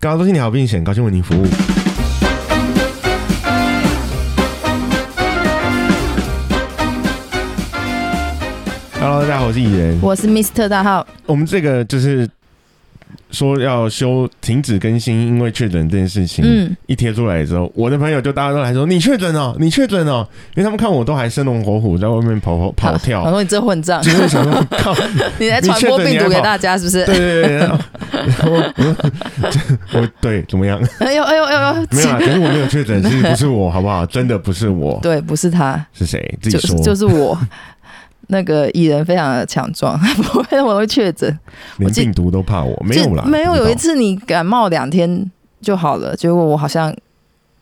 高中心理好并险，高兴为您服务。Hello，大家好，我是蚁人。我是 Mr 大号，我们这个就是说要休停止更新，因为确诊这件事情，嗯，一贴出来之后，我的朋友就大家都来说你确诊哦，你确诊哦，因为他们看我都还生龙活虎在外面跑跑跑我跳，说你这混账，就是想说靠，你在传播病毒给大家是不是？对对对，然后我我我对怎么样？哎呦哎呦哎呦，没有啊，可是我没有确诊，是不是我好不好？真的不是我，对，不是他，是谁？自己说就是就是我。那个蚁人非常的强壮，不会我会确诊，连病毒都怕我，没有啦，没有有一次你感冒两天就好了，结果我好像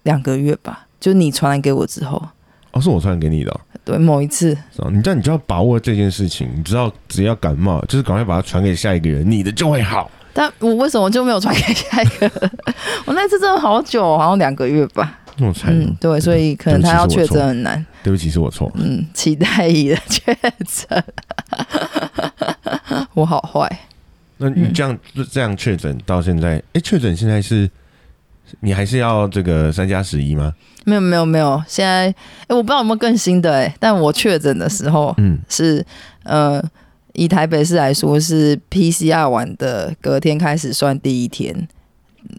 两个月吧，就你传染给我之后，哦，是我传染给你的哦，对某一次，你知道你就要把握这件事情，你知道只要感冒，就是赶快把它传给下一个人，你的就会好。但我为什么就没有传给下一个？我那次真的好久，好像两个月吧。嗯，对，所以可能他要确诊很难。对不起，是我错。嗯，期待你的确诊，我好坏。那你这样这样确诊到现在，哎，确诊现在是你还是要这个三加十一吗？没有没有没有，现在哎、我不知道有没有更新的哎、但我确诊的时候嗯，是呃，以台北市来说是 PCR 完的隔天开始算第一天，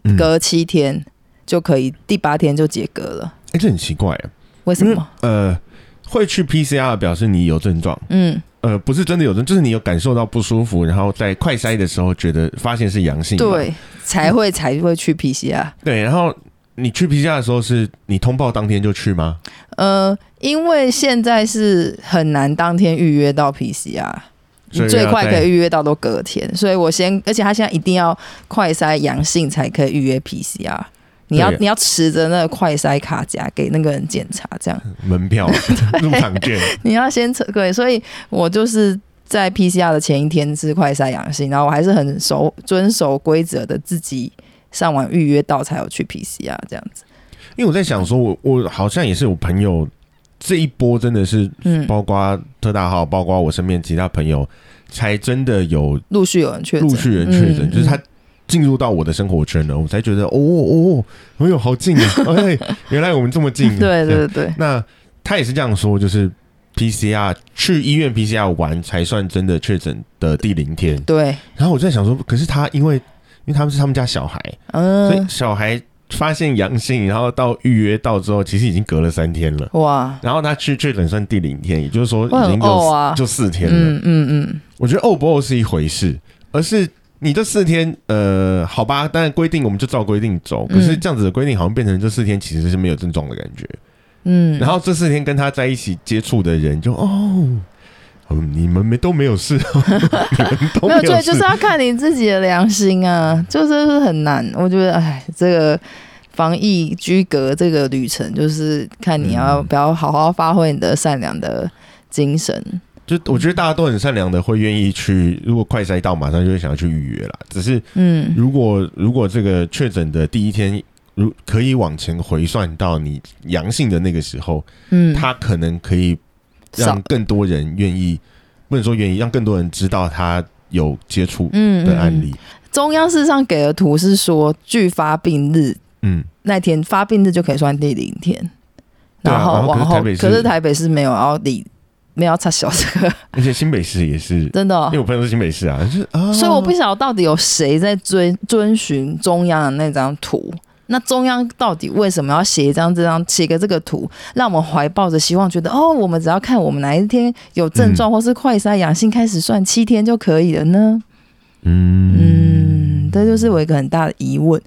嗯隔七天就可以，第八天就解隔了。哎，这很奇怪啊，为什么？呃，会去 PCR 表示你有症状，嗯，呃，不是真的有症，就是你有感受到不舒服，然后在快筛的时候觉得发现是阳性，对，才会才会去 PCR。对，然后你去 PCR 的时候是你通报当天就去吗？呃，因为现在是很难当天预约到 PCR，你最快可以预约到都隔天，所以我先，而且他现在一定要快筛阳性才可以预约 PCR。你要你要持着那个快筛卡夹给那个人检查，这样。门票、入场券，你要先测对，所以我就是在 PCR 的前一天是快筛阳性，然后我还是很守遵守规则的，自己上网预约到才有去 PCR 这样子。因为我在想说我，我好像也是有朋友这一波真的是嗯，包括特大号，包括我身边其他朋友，才真的有陆续有人确诊，陆续人确诊，嗯就是他进入到我的生活圈了，我才觉得哦哦，哎呦好近啊！哎，原来我们这么近。对对对，那他也是这样说，就是 PCR 去医院 PCR 玩才算真的确诊的第零天。对，然后我就在想说，可是他因为因为他们是他们家小孩，嗯所以嗯，小孩发现阳性，然后到预约到之后，其实已经隔了三天了。哇，然后他去确诊算第零天，也就是说已经就啊就四天了。嗯嗯嗯，我觉得呕不呕是一回事，而是你这四天，呃，好吧，当然规定我们就照规定走。可是嗯这样子的规定好像变成这四天其实是没有症状的感觉。嗯，然后这四天跟他在一起接触的人就哦。嗯，你们没 都没有事，你们都没有，对，就是要看你自己的良心啊，就是是很难。我觉得，哎，这个防疫居隔这个旅程，就是看你要嗯不要好好发挥你的善良的精神。就我觉得大家都很善良的，会愿意去。如果快筛到，马上就会想要去预约啦。只是嗯，如果如果这个确诊的第一天，如可以往前回算到你阳性的那个时候，嗯，他可能可以让更多人愿意，不能说愿意，让更多人知道他有接触的案例。中央事实上给的图是说，距发病日嗯，那天发病日就可以算第零天，然后往后，可是台北是没有要理，没有要插小这个，而且新北市也是，真的哦、因为我朋友是新北市啊，就是啊，所以我不晓得到底有谁在遵遵循中央的那张图。那中央到底为什么要写一张这张写个这个图，让我们怀抱着希望，觉得哦，我们只要看我们哪一天有症状、或是快筛阳性开始算七天就可以了呢？嗯嗯，这就是我一个很大的疑问。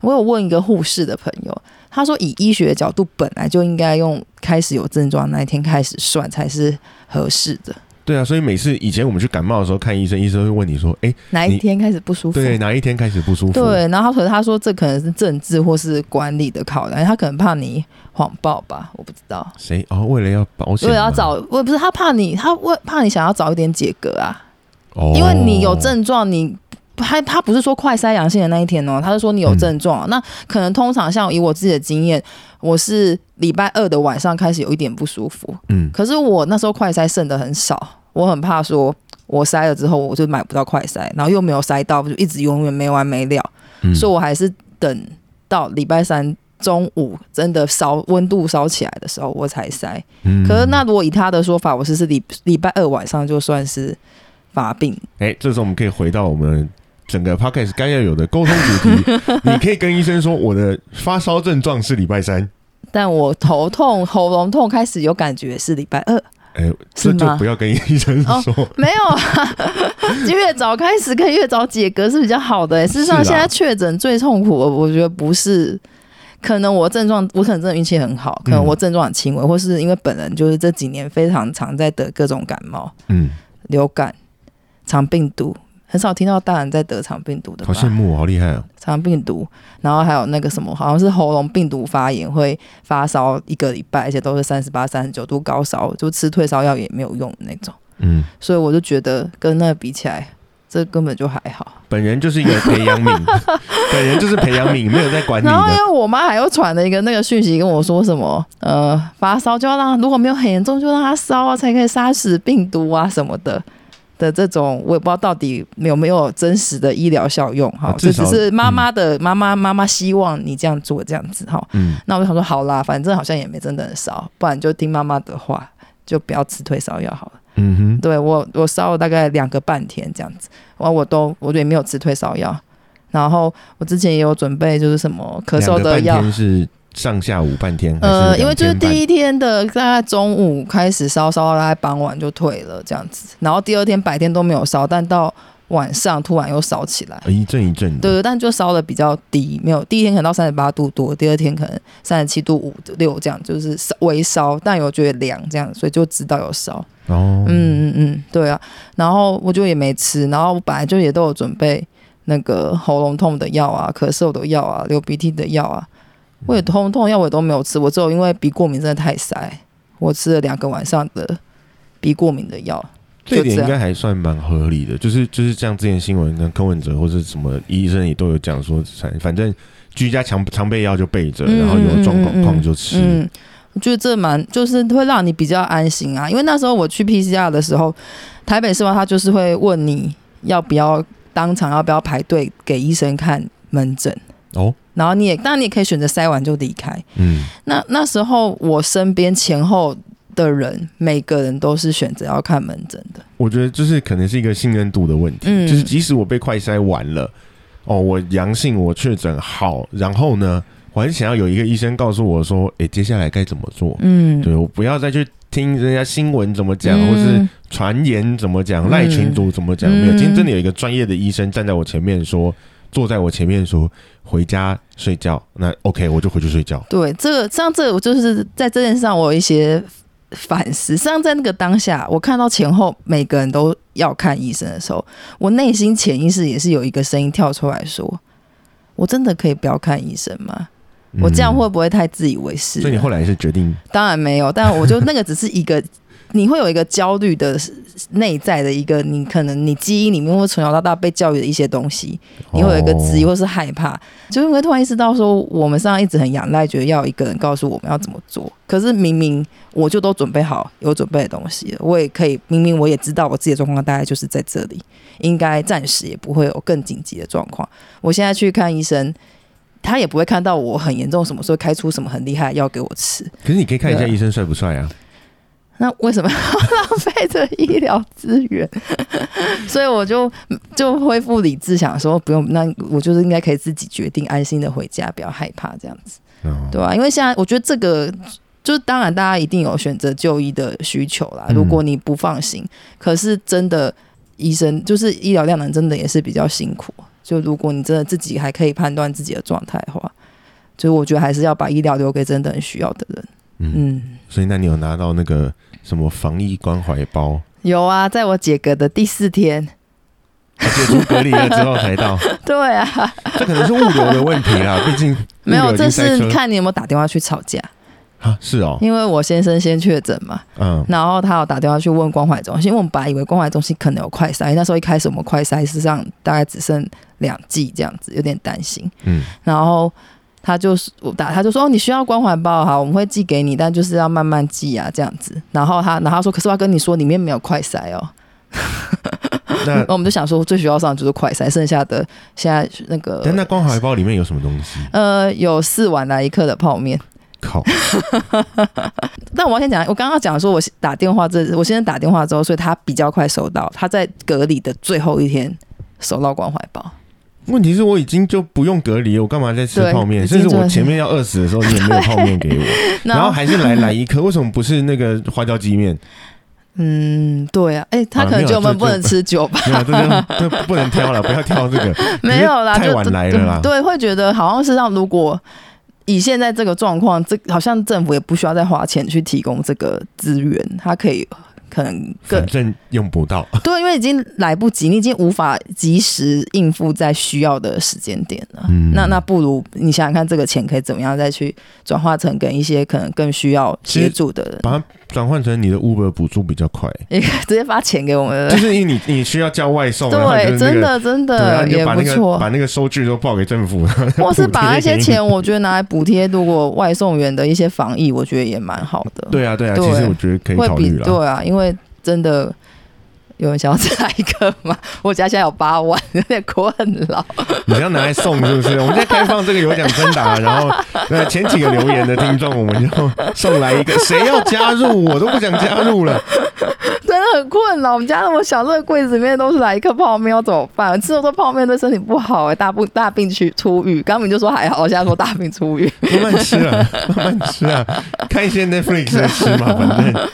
我有问一个护士的朋友，他说以医学的角度，本来就应该用开始有症状那一天开始算才是合适的。对啊，所以每次以前我们去感冒的时候看医生，医生会问你说，哎，哪一天开始不舒服？对，哪一天开始不舒服？对，然后可是他说这可能是政治或是管理的考量，他可能怕你谎报吧，我不知道。谁哦？为了要保险，为了要找，我不是他怕你，他为怕你想要早一点解隔啊，哦，因为你有症状，你他他不是说快筛阳性的那一天哦，他是说你有症状，那可能通常像以我自己的经验，我是礼拜二的晚上开始有一点不舒服，嗯，可是我那时候快筛剩的很少，我很怕说我筛了之后我就买不到快筛，然后又没有筛到，就一直永远没完没了，嗯。所以我还是等到礼拜三中午真的烧温度烧起来的时候，我才塞。嗯。可是那如果以他的说法，我是是礼礼拜二晚上就算是发病，哎，这时候我们可以回到我们整个 podcast 该要有的沟通主题。你可以跟医生说，我的发烧症状是礼拜三。但我头痛、喉咙痛开始有感觉是礼拜二。哎，这就不要跟医生哦说。没有啊，越早开始可以越早解隔是比较好的、欸。事实上，现在确诊最痛苦的，我觉得不是。可能我症状，我可能真的运气很好，可能我症状很轻微，或是因为本人就是这几年非常常在得各种感冒、嗯，流感、肠病毒，很少听到大人在得肠病毒的？好羡慕哦，好厉害啊。肠病毒，然后还有那个什么，好像是喉咙病毒发炎，会发烧一个礼拜，而且都是三十八、三十九度高烧，就吃退烧药也没有用的那种。嗯，所以我就觉得跟那个比起来，这根本就还好。本人就是一个培养皿，本人就是培养皿，没有在管你然后因。为我妈还又传了一个那个讯息跟我说什么，呃，发烧就要让如果没有很严重就让它烧啊，才可以杀死病毒啊什么的。的这种我也不知道到底有没有真实的医疗效用哈这只是妈妈的妈妈妈妈希望你这样做这样子哈。嗯，那我就想说好啦，反正好像也没真的很烧，不然就听妈妈的话，就不要吃退烧药好了。嗯哼，对我我烧了大概两个半天这样子，完我都我也没有吃退烧药，然后我之前也有准备就是什么咳嗽的药，是上下午半天，呃，因为就是第一天的大概中午开始烧，烧到大概傍晚就退了这样子，然后第二天白天都没有烧，但到晚上突然又烧起来。一阵一阵的。对，但就烧的比较低，没有第一天可能到三十八度多，第二天可能三十七度五六这样，就是烧微烧，但有觉得凉这样，所以就知道有烧。哦，嗯嗯嗯，对啊。然后我就也没吃，然后我本来就也都有准备那个喉咙痛的药啊、咳嗽的药啊、流鼻涕的药啊。我也喉咙痛药我也都没有吃，我只有因为鼻过敏真的太塞，我吃了两个晚上的鼻过敏的药。这一点应该还算蛮合理的，就是就是像之前新闻跟柯文哲或者什么医生也都有讲说，反反正居家常常备药就备着，嗯然后有状嗯嗯况就吃。嗯，我觉得这蛮就是会让你比较安心啊，因为那时候我去 PCR 的时候，台北市话他就是会问你要不要当场要不要排队给医生看门诊。哦，然后你也，当然你也可以选择塞完就离开。嗯，那那时候我身边前后的人，每个人都是选择要看门诊的。我觉得就是可能是一个信任度的问题，嗯就是即使我被快筛完了，哦，我阳性，我确诊好，然后呢，我还是想要有一个医生告诉我说，诶，接下来该怎么做？嗯，对我不要再去听人家新闻怎么讲，嗯或是传言怎么讲，嗯赖群主怎么讲，嗯没有。今天真的有一个专业的医生站在我前面说，坐在我前面说，回家睡觉，那 OK，我就回去睡觉。对，这个像这个，我就是在这件事上我有一些反思。实际上，在那个当下，我看到前后每个人都要看医生的时候，我内心潜意识也是有一个声音跳出来说：“我真的可以不要看医生吗？我这样会嗯不会太自以为是了？”所以你后来是决定，当然没有，但我就那个只是一个，你会有一个焦虑的内在的一个，你可能你基因里面会从小到大被教育的一些东西，你会有一个质疑哦或是害怕，就因为突然意识到说，我们身上一直很仰赖，觉得要一个人告诉我们要怎么做，可是明明我就都准备好有准备的东西了，我也可以，明明我也知道我自己的状况大概就是在这里，应该暂时也不会有更紧急的状况。我现在去看医生。他也不会看到我很严重，什么时候开出什么很厉害的药给我吃。可是你可以看一下医生帅不帅啊？那为什么要 浪费这医疗资源？所以我就就恢复理智，想说不用，那我就是应该可以自己决定，安心的回家，不要害怕这样子，哦对吧、因为现在我觉得这个。就是当然，大家一定有选择就医的需求啦。嗯如果你不放心，可是真的医生就是医疗量能真的也是比较辛苦。就如果你真的自己还可以判断自己的状态的话，就我觉得还是要把医疗留给真的很需要的人。嗯，嗯，所以那你有拿到那个什么防疫关怀包？有啊，在我解隔的第四天，啊解除隔离了之后才到，对啊，这可能是物流的问题啊，毕竟没有，这是看你有没有打电话去吵架，啊，是哦，因为我先生先确诊嘛，嗯。然后他有打电话去问关怀中心，因为我们本来以为关怀中心可能有快筛，那时候一开始我们快筛事实上大概只剩两剂这样子，有点担心，嗯，然后。他就是我打，他就说哦，你需要关怀包哈，我们会寄给你，但就是要慢慢寄啊，这样子。然后他，然后他说，可是我要跟你说，里面没有快塞哦。那那 我们就想说，最需要上的就是快塞，剩下的现在那个但那光怀包里面有什么东西？呃有四碗来一克的泡面。靠，但我要先讲，我刚刚讲说，我打电话这，我现在打电话之后，所以他比较快收到，他在隔离的最后一天收到关怀包。问题是我已经就不用隔离，我干嘛再吃泡面？甚至我前面要饿死的时候，你也没有泡面给我，然后还是来来一颗，为什么不是那个花椒鸡面？嗯，对啊，哎、他可能觉得我们不能吃酒吧？这这不能挑了，不要挑这个。没有啦，太晚来了啦。对，会觉得好像是让如果以现在这个状况，这好像政府也不需要再花钱去提供这个资源，它可以可能更反正用不到，对，因为已经来不及，你已经无法及时应付在需要的时间点了。嗯。那那不如你想想看，这个钱可以怎么样再去转化成跟一些可能更需要协助的人，把它转换成你的 Uber 补助比较快，也可以直接发钱给我们。就是因为你你需要叫外送，对，真的真的也不错把。那个收据都报给政府，或是 把那些钱，我觉得拿来补贴，如果外送员的一些防疫，我觉得也蛮好的。对啊对啊，对其实我觉得可以考虑了。对啊，因为真的有人想要再来一个吗，我家现在有八万，有点困了。你要拿来送是不是？我们在开放这个有奖征答，然后那前几个留言的听众，我们就送来一个，谁要加入我都不想加入了。真的很困扰。我们家那么小，这个柜子里面都是来一颗泡面，要怎么办？吃了这泡面对身体不好哎、大不大病去出狱。刚明就说还好，现在说大病出愈。慢慢吃啊，慢慢吃啊，看一些 Netflix 的吃嘛，反正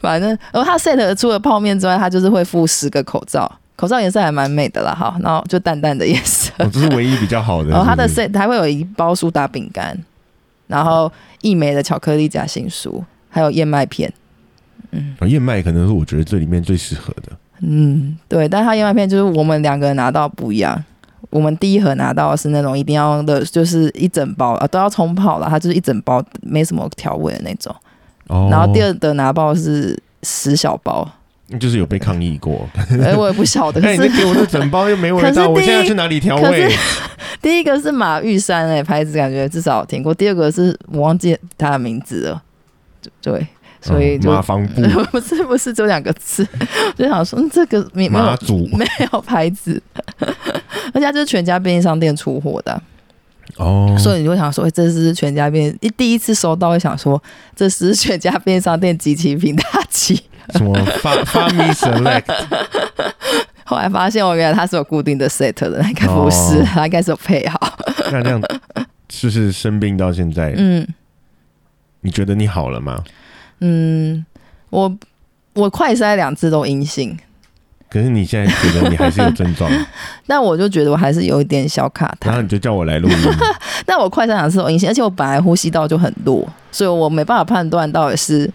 反正，然后他 set 除了泡面之外，他就是会附十个口罩，口罩颜色还蛮美的啦，哈，然后就淡淡的颜色。我这是唯一比较好的。然后它的是不是 set 还会有一包苏打饼干，然后一枚的巧克力夹心酥，还有燕麦片。哦燕麦可能是我觉得这里面最适合的。嗯，对，但它燕麦片就是我们两个人拿到不一样。我们第一盒拿到的是那种一定要的，就是一整包啊，都要冲泡了，它就是一整包没什么调味的那种。哦，然后第二的拿到是十小包，就是有被抗议过，哎，我也不晓得。可那你给我的整包又没味道，我现在要去哪里调味？第一个是马玉山哎、牌子，感觉至少听过。第二个是我忘记他的名字了，对，所以马房布不是不是，只有两个字，就想说、嗯、这个没没有马祖没有牌子，而且它就是全家便利商店出货的啊、哦，所以你就会想说，哎、这是全家便一第一次收到，会想说这是全家便利商店集齐品大吉。什么发发米 select 后来发现，我原来它是有固定的 set 的，应该不是，哦。它应该是有配好。那这样就是生病到现在，嗯。你觉得你好了吗？嗯，我我快筛两次都阴性，可是你现在觉得你还是有症状，那我就觉得我还是有一点小卡痰。然后你就叫我来录音，那我快筛两次都阴性，而且我本来呼吸道就很弱，所以我没办法判断到底是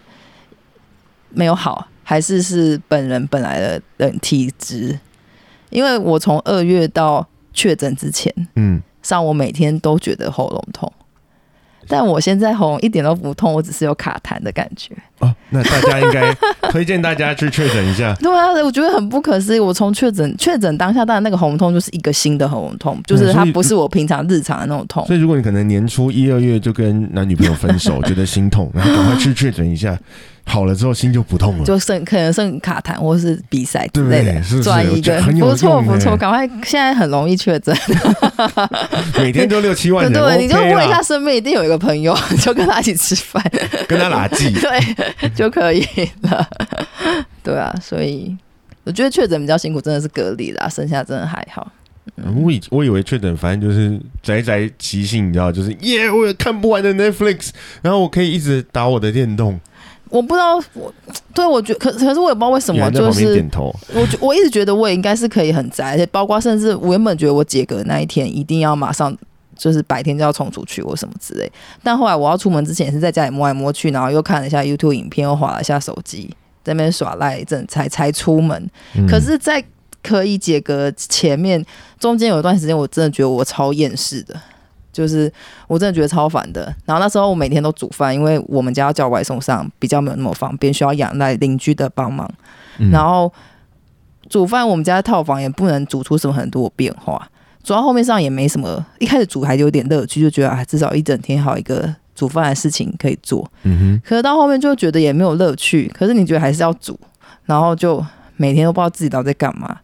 没有好，还是是本人本来的人体质。因为我从二月到确诊之前，嗯，上我每天都觉得喉咙痛，但我现在喉咙一点都不痛，我只是有卡痰的感觉。哦，那大家应该推荐大家去确诊一下，对啊，我觉得很不可思议。我从确诊确诊当下，当然那个喉咙痛就是一个新的喉咙痛，就是它不是我平常日常的那种痛。所以如果你可能年初一二月就跟男女朋友分手，觉得心痛，然后赶快去确诊一下，好了之后心就不痛了。就剩可能剩卡痰或是鼻塞之类的转一个不错不错，赶快现在很容易确诊，每天都六七万人，对对，你就问一下身边一定有一个朋友，就跟他一起吃饭，跟他拉近。对就可以了。对啊，所以我觉得确诊比较辛苦，真的是隔离啦，剩下真的还好。我以我以为确诊，反正就是宅宅习性，你知道，就是耶，我有看不完的 Netflix，然后我可以一直打我的电动，我不知道，我对我觉可可是我也不知道为什么，就是。我觉我一直觉得我也应该是可以很宅，而且包括甚至我原本觉得我解隔那一天一定要马上就是白天就要冲出去或什么之类，但后来我要出门之前也是在家里摸来摸去，然后又看了一下 YouTube 影片，又划了一下手机，在那边耍赖一阵才才出门。嗯可是，在可以解隔前面，中间有一段时间我真的觉得我超厌世的。就是我真的觉得超烦的，然后那时候我每天都煮饭，因为我们家要叫外送上比较没有那么方便，需要仰赖邻居的帮忙。嗯然后煮饭，我们家的套房也不能煮出什么很多变化。煮到后面上也没什么，一开始煮还有点乐趣，就觉得啊，至少一整天好一个煮饭的事情可以做。嗯可是到后面就觉得也没有乐趣，可是你觉得还是要煮，然后就每天都不知道自己到底在干嘛。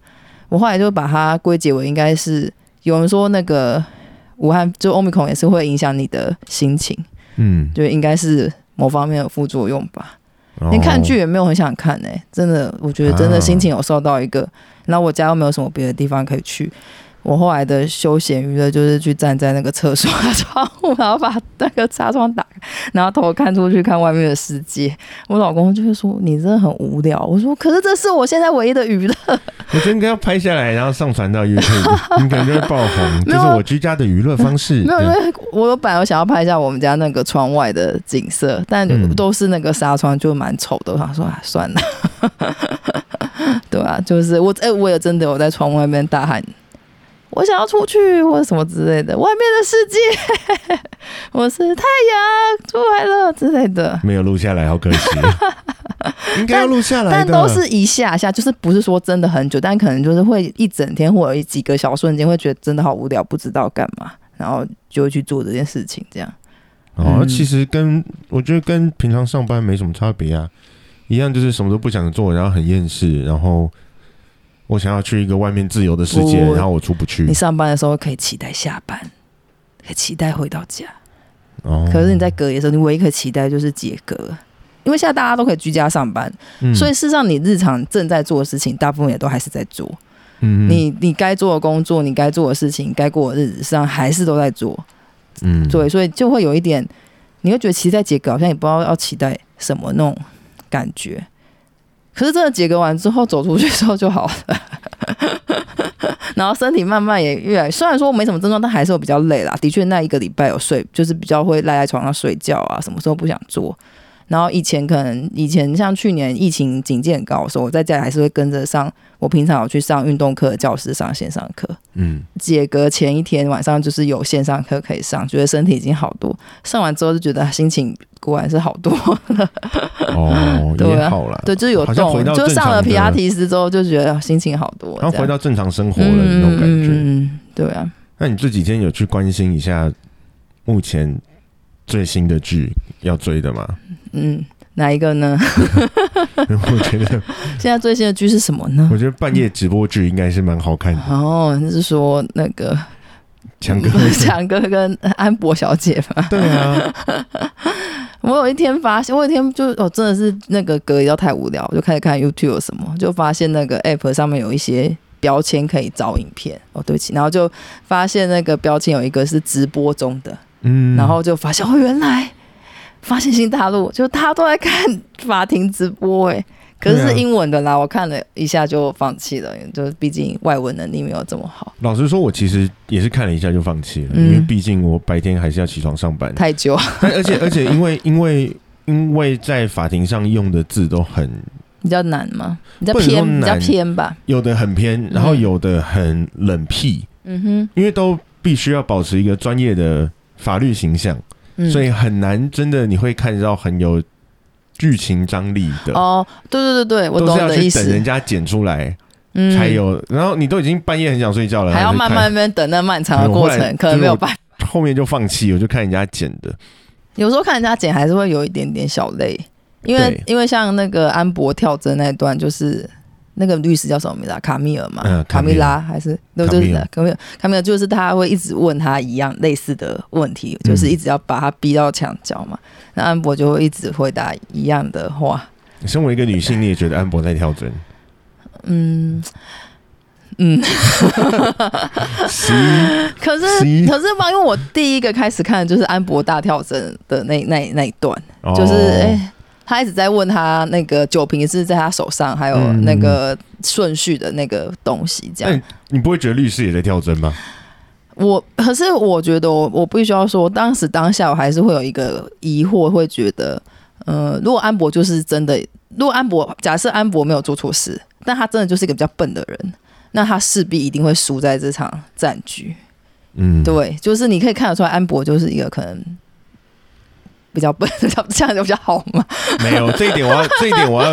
我后来就把它归结为应该是有人说那个武汉就欧米孔也是会影响你的心情，嗯，就应该是某方面的副作用吧。哦连看剧也没有很想看哎、真的，我觉得真的啊心情有受到一个，然后我家又没有什么别的地方可以去。我后来的休闲娱乐就是去站在那个厕所的窗户，然后把那个纱窗打开，然后头看出去看外面的世界。我老公就会说：“你真的很无聊。”我说：“可是这是我现在唯一的娱乐。我觉得应该要拍下来，然后上传到 YouTube，你感觉会爆红。这是我居家的娱乐方式。没有，因为我本来我想要拍一下我们家那个窗外的景色，但嗯都是那个纱窗，就蛮丑的。我想说，啊，算了，对啊，就是我，哎、我也真的有在窗外面大喊，我想要出去或者什么之类的，外面的世界，我是太阳出来了之类的。没有录下来，好可惜。应该要录下来的，但都是一下下，就是不是说真的很久，但可能就是会一整天或者几个小瞬间，会觉得真的好无聊，不知道干嘛，然后就会去做这件事情，这样。哦，嗯其实跟我觉得跟平常上班没什么差别啊，一样就是什么都不想做，然后很厌世，然后我想要去一个外面自由的世界，然后我出不去你。上班的时候可以期待下班，可以期待回到家。哦，可是你在隔离的时候，你唯一可以期待就是解隔，因为现在大家都可以居家上班，嗯所以事实上你日常正在做的事情，大部分也都还是在做。嗯你你该做的工作，你该做的事情，该过的日子，实际上还是都在做。嗯对，所以就会有一点，你会觉得其实在解隔，好像也不知道要期待什么那种感觉。可是真的解隔完之后，走出去之后就好了，然后身体慢慢也越来，虽然说没什么症状，但还是有比较累啦。的确，那一个礼拜有睡，就是比较会赖在床上睡觉啊，什么时候不想做。然后以前可能以前像去年疫情警戒很高的时候，我在家里还是会跟着上，我平常有去上运动课的教室上线上课。嗯解隔前一天晚上就是有线上课可以上，觉得身体已经好多。上完之后就觉得心情果然是好多了，哦 对啊也好了，对，就是有动就上了皮拉提斯之后就觉得心情好多，然后回到正常生活了那种感觉。嗯，对啊，那你这几天有去关心一下目前最新的剧要追的吗？嗯，哪一个呢？我觉得，现在最新的剧是什么呢我？觉得半夜直播剧应该是蛮好看的。哦，那是说那个强哥，强哥跟安博小姐吧。对啊，我有一天发现，我有一天就哦，真的是那个隔离到太无聊，我就开始看 YouTube 有什么，就发现那个 App 上面有一些标签可以找影片。哦，对不起，然后就发现那个标签有一个是直播中的，嗯，然后就发现哦，原来发现新大陆，就大家都在看法庭直播，哎，可是是英文的啦，我看了一下就放弃了，就毕竟外文能力没有这么好，老实说，我其实也是看了一下就放弃了，嗯。因为毕竟我白天还是要起床上班，太久，而且 而且因为因为因为在法庭上用的字都很比较难吗？比较偏，比较偏吧。有的很偏，然后有的很冷僻，嗯哼，因为都必须要保持一个专业的法律形象，嗯所以很难真的你会看到很有剧情张力的。哦，对对对对，我都是要懂你的意思去等人，家剪出来嗯才有，然后你都已经半夜很想睡觉了，还要慢慢边等那漫长的过程，可能没有办法。后面就放弃，我就看人家剪的。有时候看人家剪还是会有一点点小累，因为因为像那个安博跳针那段，就是那个律师叫什么名字啊？卡米尔嘛，嗯卡米拉还是？对，就是卡米尔。卡米尔，就是他会一直问他一样类似的问题，嗯就是一直要把他逼到墙角嘛。那安博就会一直回答一样的话，身为一个女性，你也觉得安博在跳针？嗯。嗯，十 可是是可是嘛，因为我第一个开始看的就是安博大跳针的那那那一段，哦就是哎、他一直在问他那个酒瓶是在他手上，还有嗯那个顺序的那个东西，这样。你不会觉得律师也在跳针吗？我可是我觉得我我必须要说，当时当下我还是会有一个疑惑，会觉得，呃，如果安博就是真的，如果安博假设安博没有做错事，但他真的就是一个比较笨的人，那他势必一定会输在这场战局。嗯，对，就是你可以看得出来，安博就是一个可能比较笨，这样就比较好嘛。没有这一点，我要这一点我要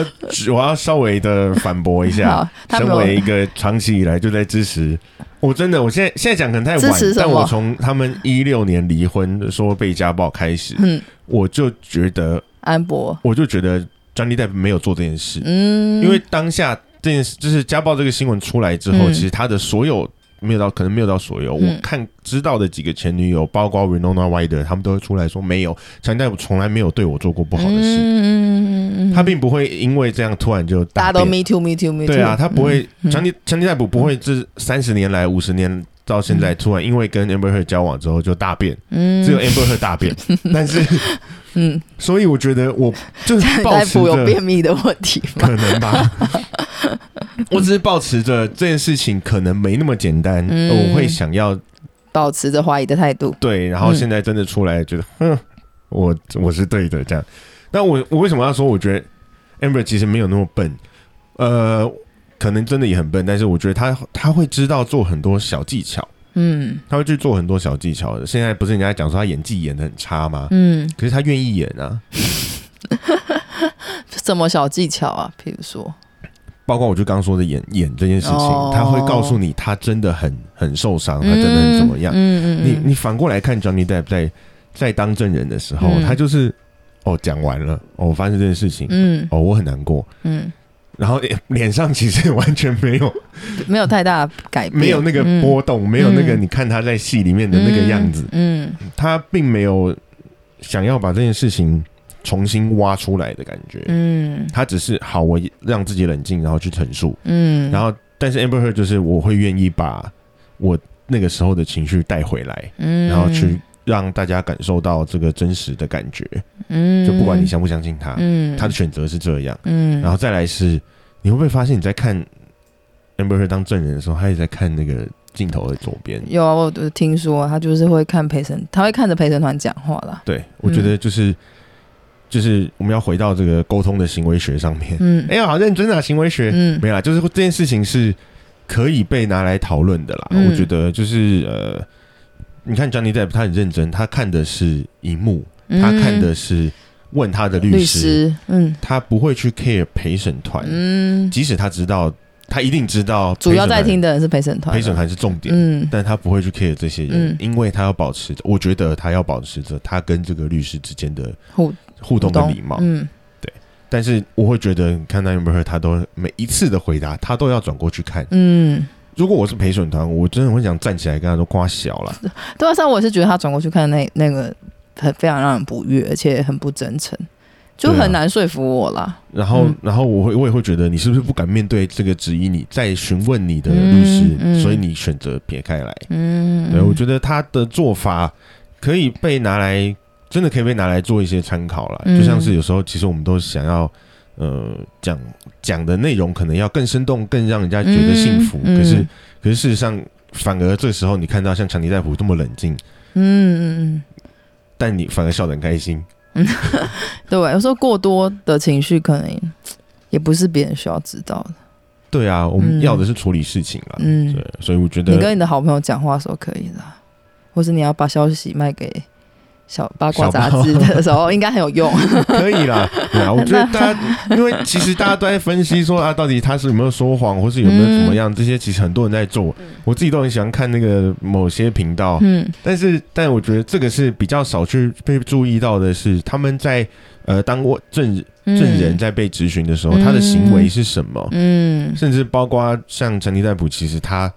我要稍微的反驳一下。身为一个长期以来就在支持，我真的我现在现在讲可能太晚但我从他们一六年离婚说被家暴开始，嗯，我就觉得安博，我就觉得 Johnny Depp 没有做这件事，嗯，因为当下这件事，就是家暴这个新闻出来之后，嗯。其实他的所有没有到，可能没有到所有，嗯。我看知道的几个前女友，包括 Renona Wider，他们都会出来说没有，强尼戴普从来没有对我做过不好的事，嗯嗯嗯嗯他并不会因为这样突然就大大家都变 me too me too me too。对啊，他不会嗯强尼强尼戴普不会这三十年来五十年到现在突然因为跟 Amber Heard 交往之后就大变，嗯。只有 Amber Heard 大变，但是嗯，所以我觉得我就是强尼保持有便秘的问题？可能吧。我只是保持着这件事情可能没那么简单，嗯我会想要保持着怀疑的态度。对，然后现在真的出来觉得，哼，我我是对的这样。那我我为什么要说我觉得 Amber 其实没有那么笨？呃，可能真的也很笨，但是我觉得他他会知道做很多小技巧，嗯他会去做很多小技巧的。现在不是人家讲说他演技演的很差吗？嗯，可是他愿意演啊，什么小技巧啊？比如说，包括我就刚说的演演这件事情，哦。他会告诉你他真的很很受伤，他真的很怎么样。嗯嗯，你你反过来看 Johnny Depp 在在当证人的时候，嗯。他就是哦讲完了，哦发生这件事情，嗯。哦我很难过，嗯，然后脸脸上其实完全没有 没有太大改变，没有那个波动，没有那个你看他在戏里面的那个样子，嗯。他并没有想要把这件事情重新挖出来的感觉，嗯。他只是好我让自己冷静，然后去陈述，嗯，然后但是 Amber Heard 就是我会愿意把我那个时候的情绪带回来，嗯，然后去让大家感受到这个真实的感觉，嗯，就不管你相不相信他，嗯。他的选择是这样。嗯，然后再来是，你会不会发现你在看 Amber Heard 当证人的时候，他也在看那个镜头的左边？有啊，我有听说他就是会看陪审，他会看着陪审团讲话啦。对，我觉得就是、就是我们要回到这个沟通的行为学上面。嗯。哎呀，好认真啊，行为学、嗯。没啦，就是这件事情是可以被拿来讨论的啦。嗯。我觉得就是呃，你看 Johnny Depp 他很认真，他看的是荧幕，他看的是问他的律律师，嗯。他不会去 care 陪审团，嗯，即使他知道，他一定知道主要在听的人是陪审团，陪审团是重点，嗯。但他不会去 care 这些人，嗯。因为他要保持着，我觉得他要保持着他跟这个律师之间的互互动跟礼貌。嗯对但是我会觉得，你看到 Amber Heard，他都每一次的回答，他都要转过去看。嗯，如果我是陪审团，我真的会想站起来跟他说：“夸小了。对啊，上我是觉得他转过去看那那个很非常让人不悦，而且很不真诚，就很难说服我啦。然后，嗯然后我会我也会觉得，你是不是不敢面对这个质疑你在询问你的律师，嗯嗯所以你选择撇开来。嗯，对，我觉得他的做法可以被拿来，真的可以被拿来做一些参考了。嗯就像是有时候，其实我们都想要，呃，讲讲的内容可能要更生动，更让人家觉得幸福。嗯嗯可是，可是事实上，反而这时候你看到像强尼戴普这么冷静，嗯嗯但你反而笑得很开心。嗯，对，有时候过多的情绪可能也不是别人需要知道的。对啊，我们嗯要的是处理事情啊。嗯对，所以我觉得你跟你的好朋友讲话的时候可以的，或是你要把消息卖给小八卦杂志的时候，应该很有用。可以啦，对啊，我觉得大家，因为其实大家都在分析说啊，到底他是有没有说谎，或是有没有怎么样，这些其实很多人在做。我自己都很喜欢看那个某些频道，嗯。但是但我觉得这个是比较少去被注意到的是，他们在呃当我证证人在被质询的时候，嗯。他的行为是什么，嗯。甚至包括像陈尼戴普，其实他。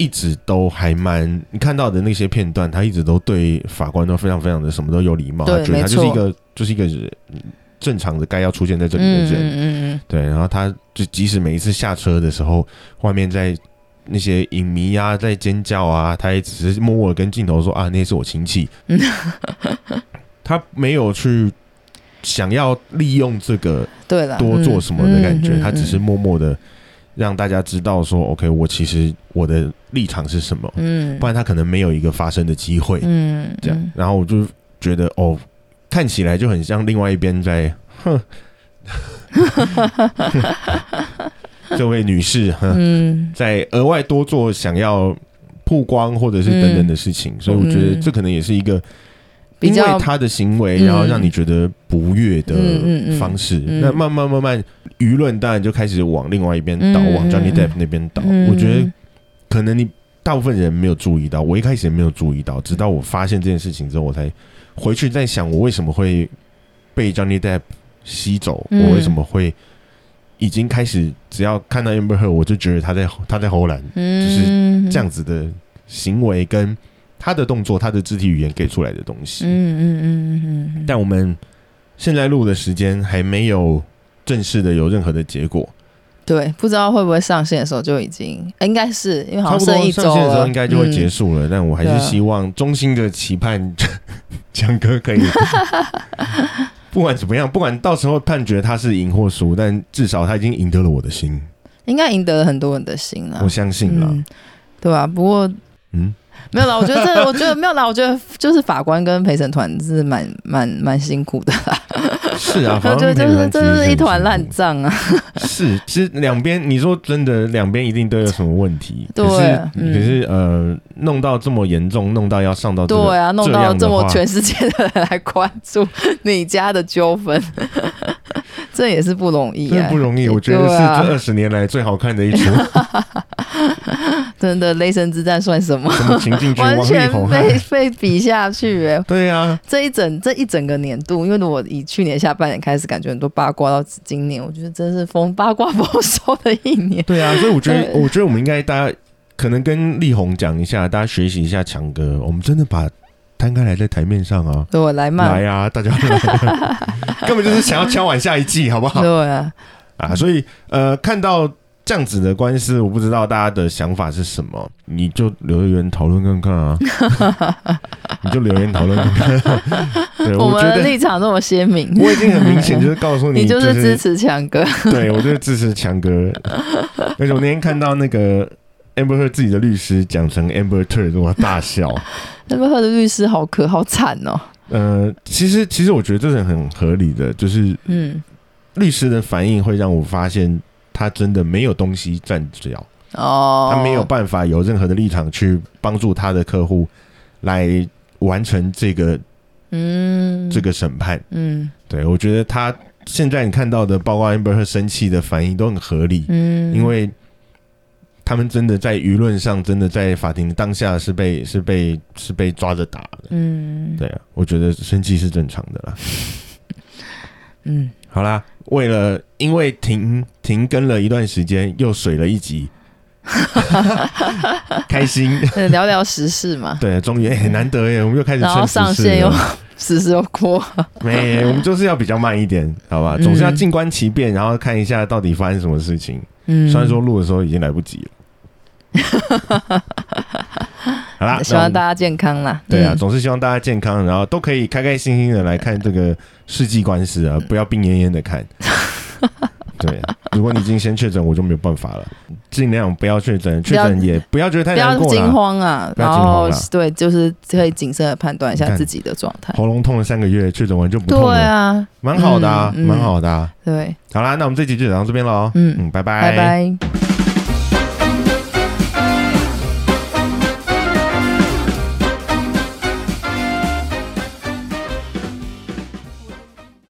一直都还蛮，你看到的那些片段，他一直都对法官都非常非常的什么都有礼貌，他对觉得他就是一个就是一个人正常的该要出现在这里的嗯人，嗯嗯对，然后他就即使每一次下车的时候，外面在那些影迷啊在尖叫啊，他也只是默默的跟镜头说啊，那是我亲戚，嗯 他没有去想要利用这个对了，多做什么的感觉，嗯嗯他只是默默的让大家知道说，OK，我其实我的立场是什么，嗯，不然他可能没有一个发声的机会，嗯这样，然后我就觉得哦，看起来就很像另外一边在哼。这位女士，哼，嗯。在额外多做想要曝光或者是等等的事情，所以我觉得这可能也是一个嗯比因较为他的行为，嗯。然后让你觉得不悦的方式。嗯。那慢慢慢慢，舆论当然就开始往另外一边倒，嗯往 Johnny 嗯 Depp 那边倒。嗯。我觉得可能你大部分人没有注意到，我一开始也没有注意到，直到我发现这件事情之后，我才回去在想，我为什么会被 Johnny Depp 吸走，嗯。我为什么会已经开始，只要看到 Amber Heard，我就觉得他在他在荷兰嗯，这样子的行为跟他的动作、他的肢体语言给出来的东西。嗯嗯嗯嗯嗯，但我们现在录的时间还没有正式的有任何的结果，对，不知道会不会上线的时候就已经，应该是因为好像剩一周上线的时候了，应该就会结嗯。束了。但我还是希望衷心的期盼 江哥可以。不管怎么样，不管到时候判决他是赢或输，但至少他已经赢得了我的心，应该赢得了很多人的心了我。相信了。嗯，对啊，不过嗯，没有啦，我觉得这，我觉得没有啦，我觉得就是法官跟陪审团是蛮蛮蛮辛苦的啦。是啊，我觉得就是这是一团烂仗。账啊。是，其实两边你说真的，两边一定都有什么问题。对可是、嗯可是呃，弄到这么严重，弄到要上到这个对啊，弄到这么全世界的人来关注你家的纠纷，这也是不容易、啊，不容易。我觉得是这二十年来最好看的一出，真的雷神之战算什么？什么情境剧、完全宏，被 被比下去哎、对啊，这一整这一整个年度，因为我以去年下半年开始，感觉很多八卦到今年，我觉得真是丰八卦丰收的一年。对啊，所以我觉得，我觉得我们应该大家可能跟力宏讲一下，大家学习一下强哥，我们真的把摊开来在台面上啊。对我来嘛，来啊，大家根本就是想要敲完下一季，好不好？对啊，啊，所以呃，看到这样子的官司，我不知道大家的想法是什么，你就留言讨论看看啊，你就留言讨论看看。对，我们的立场这么鲜明，我已经很明显就是告诉你 你就是支持强哥，对我就是支持强哥，而且我那天看到那个 Amber Heard 自己的律师讲成 Amber Turd，我大笑。Amber 的律师好可好惨哦。呃，其实其实我觉得这是很合理的，就是嗯，律师的反应会让我发现他真的没有东西站脚。哦，他没有办法有任何的立场去帮助他的客户来完成这个嗯这个审判。嗯对我觉得他现在你看到的，包括 Amber 和生气的反应都很合理，嗯，因为他们真的在舆论上，真的在法庭当下是被是被是被抓着打的。嗯对啊，我觉得生气是正常的啦。嗯好啦，为了因为停停更了一段时间，又水了一集，开心。呃聊聊时事嘛，对，终于哎、很难得耶，我们又开始然后撑时事上线又了。时事又过，没，我们就是要比较慢一点，好吧？嗯总是要静观其变，然后看一下到底发生什么事情。嗯，虽然说录的时候已经来不及了。好啦，希望大家家健康啦，对啊，嗯总是希望大家健康，然后都可以开开心心的来看这个世纪官司啊，不要病恹恹的看。对，如果你已经先确诊，我就没有办法了。尽量不要确诊，确诊也不要觉得太不要惊。慌啊，不要然后惊慌啦对，就是可以谨慎的判断一下自己的状态。喉咙痛了三个月，确诊完就不痛了对，啊，蛮好的蛮好的啊。对，好啦，那我们这集就讲到这边喽。嗯嗯，拜拜拜。